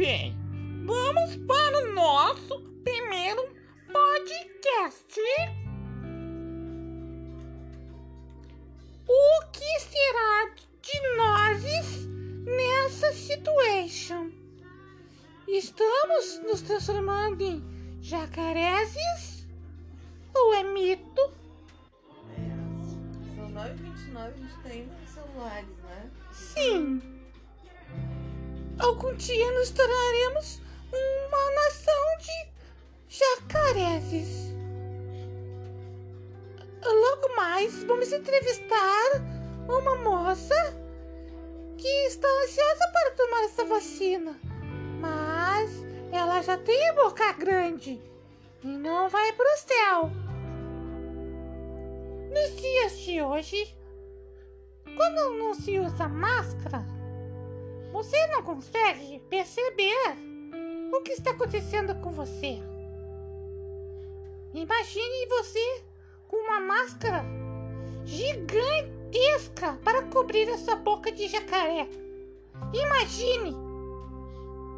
bem, vamos para o nosso primeiro podcast. O que será de nós nessa situação? Estamos nos transformando em jacareses? Ou é mito? É, são 9h29, e a gente tem tá celulares, né? Sim! Algum dia nos tornaremos uma nação de jacareses. Logo mais, vamos entrevistar uma moça que está ansiosa para tomar essa vacina. Mas ela já tem boca grande e não vai para o céu. Nos dias de hoje, quando não se usa máscara, você não consegue perceber o que está acontecendo com você. Imagine você com uma máscara gigantesca para cobrir a sua boca de jacaré. Imagine!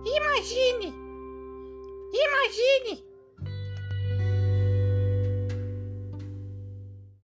Imagine! Imagine!